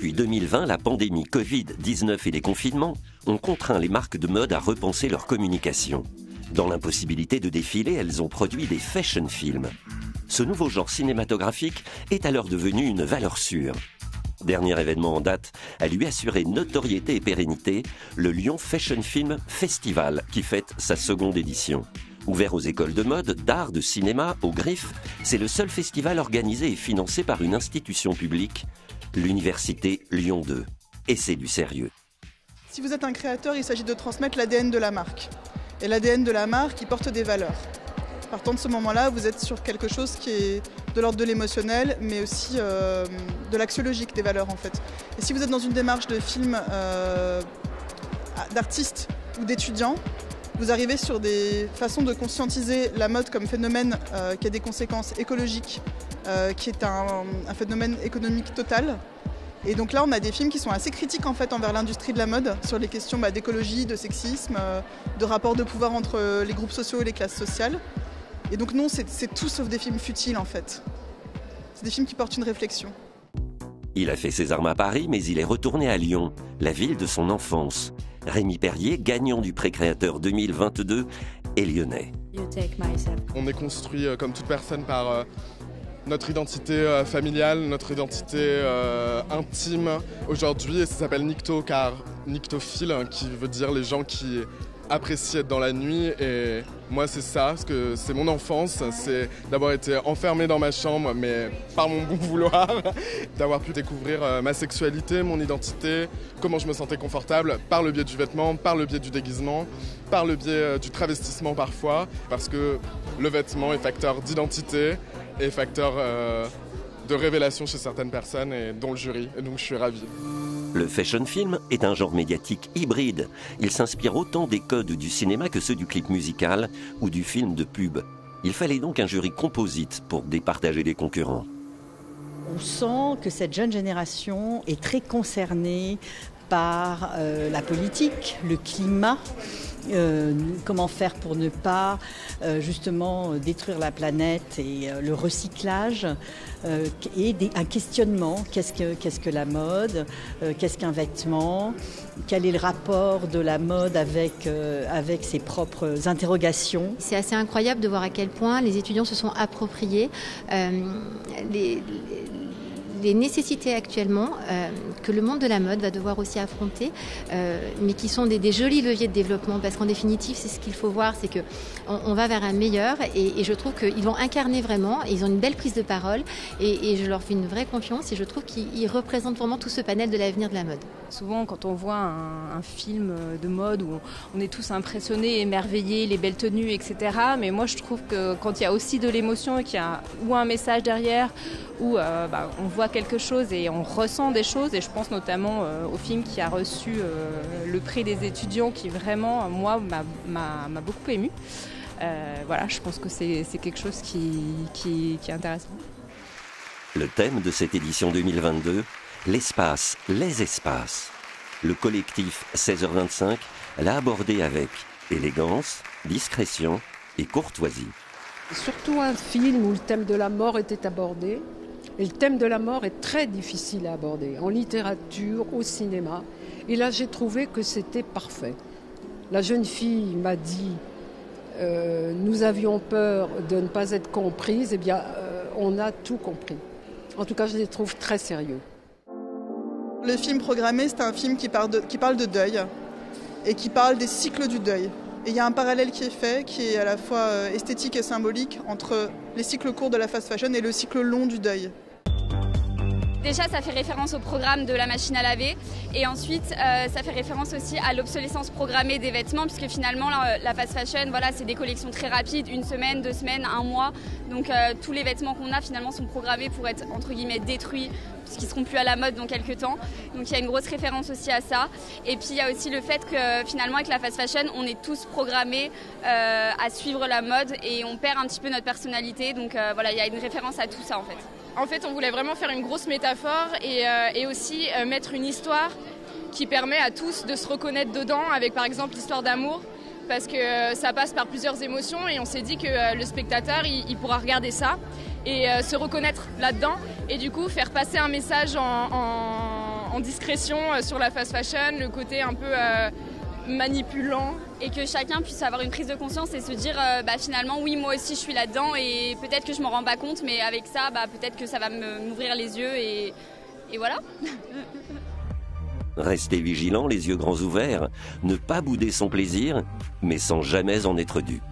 Depuis 2020, la pandémie Covid-19 et les confinements ont contraint les marques de mode à repenser leur communication. Dans l'impossibilité de défiler, elles ont produit des fashion films. Ce nouveau genre cinématographique est alors devenu une valeur sûre. Dernier événement en date à lui assurer notoriété et pérennité, le Lyon Fashion Film Festival qui fête sa seconde édition. Ouvert aux écoles de mode, d'art, de cinéma, aux griffes, c'est le seul festival organisé et financé par une institution publique, l'Université Lyon 2. Et c'est du sérieux. Si vous êtes un créateur, il s'agit de transmettre l'ADN de la marque. Et l'ADN de la marque, il porte des valeurs. Partant de ce moment-là, vous êtes sur quelque chose qui est de l'ordre de l'émotionnel, mais aussi euh, de l'axiologique des valeurs en fait. Et si vous êtes dans une démarche de film euh, d'artistes ou d'étudiants, vous arrivez sur des façons de conscientiser la mode comme phénomène euh, qui a des conséquences écologiques, qui est un, phénomène économique total. Et donc là, on a des films qui sont assez critiques en fait envers l'industrie de la mode sur les questions bah, d'écologie, de sexisme, de rapport de pouvoir entre les groupes sociaux et les classes sociales. Et donc non, c'est tout sauf des films futiles en fait. C'est des films qui portent une réflexion. Il a fait ses armes à Paris, mais il est retourné à Lyon, la ville de son enfance. Rémi Perrier, gagnant du Pré-Créateur 2022, est lyonnais. On est construit euh, comme toute personne par euh, notre identité euh, familiale, notre identité intime aujourd'hui, et ça s'appelle Nicto, car nictophile, hein, qui veut dire les gens qui apprécier être dans la nuit et moi c'est ça, parce que c'est mon enfance, c'est d'avoir été enfermé dans ma chambre mais par mon bon vouloir, d'avoir pu découvrir euh, ma sexualité, mon identité, comment je me sentais confortable par le biais du vêtement, par le biais du déguisement, par le biais euh, du travestissement parfois, parce que le vêtement est facteur d'identité et facteur euh, de révélation chez certaines personnes et dont le jury, et donc je suis ravi. Le fashion film est un genre médiatique hybride. Il s'inspire autant des codes du cinéma que ceux du clip musical ou du film de pub. Il fallait donc un jury composite pour départager les concurrents. On sent que cette jeune génération est très concernée par euh, la politique, le climat, euh, comment faire pour ne pas euh, justement détruire la planète et le recyclage et un questionnement qu'est-ce que la mode qu'est-ce qu'un vêtement quel est le rapport de la mode avec ses propres interrogations. C'est assez incroyable de voir à quel point les étudiants se sont appropriés les nécessités actuellement euh, que le monde de la mode va devoir aussi affronter, euh, mais qui sont des, jolis leviers de développement, parce qu'en définitive, c'est ce qu'il faut voir, c'est que on, va vers un meilleur, et, je trouve qu'ils vont incarner vraiment, ils ont une belle prise de parole, et, je leur fais une vraie confiance, et je trouve qu'ils représentent vraiment tout ce panel de l'avenir de la mode. Souvent, quand on voit un, film de mode où on, est tous impressionnés, émerveillés, les belles tenues, etc., mais moi je trouve que quand il y a aussi de l'émotion, qu'il y a ou un message derrière, où euh, bah, on voit quelque chose et on ressent des choses. Et je pense notamment euh, au film qui a reçu euh, le prix des étudiants, qui vraiment, moi, m'a beaucoup ému. voilà, je pense que c'est quelque chose qui, qui, qui est intéressant. Le thème de cette édition 2022, l'espace, les espaces. Le collectif 16h25 l'a abordé avec élégance, discrétion et courtoisie. Surtout un film où le thème de la mort était abordé, et le thème de la mort est très difficile à aborder, en littérature, au cinéma. Et là, j'ai trouvé que c'était parfait. La jeune fille m'a dit euh, Nous avions peur de ne pas être comprises. Eh bien, euh, on a tout compris. En tout cas, je les trouve très sérieux. Le film programmé, c'est un film qui parle, de, qui parle de deuil et qui parle des cycles du deuil. Et il y a un parallèle qui est fait, qui est à la fois euh, esthétique et symbolique, entre les cycles courts de la fast fashion et le cycle long du deuil. Déjà, ça fait référence au programme de la machine à laver. Et ensuite, euh, ça fait référence aussi à l'obsolescence programmée des vêtements, puisque finalement, la, fast fashion, voilà, c'est des collections très rapides, une semaine, deux semaines, un mois. Donc, euh, tous les vêtements qu'on a, finalement, sont programmés pour être, entre guillemets, détruits, puisqu'ils seront plus à la mode dans quelques temps. Donc, il y a une grosse référence aussi à ça. Et puis, il y a aussi le fait que, finalement, avec la fast fashion, on est tous programmés euh, à suivre la mode et on perd un petit peu notre personnalité. Donc, voilà, il y a une référence à tout ça, en fait. En fait, on voulait vraiment faire une grosse métaphore et, euh, aussi euh, mettre une histoire qui permet à tous de se reconnaître dedans, avec par exemple l'histoire d'amour, parce que euh, ça passe par plusieurs émotions et on s'est dit que le spectateur, il, pourra regarder ça et se reconnaître là-dedans et du coup faire passer un message en en, discrétion sur la fast fashion, le côté un peu manipulant. Et que chacun puisse avoir une prise de conscience et se dire bah, finalement oui moi aussi je suis là-dedans et peut-être que je m'en rends pas compte mais avec ça bah, peut-être que ça va m'ouvrir les yeux et, et voilà. Rester vigilant, les yeux grands ouverts, ne pas bouder son plaisir, mais sans jamais en être dupe.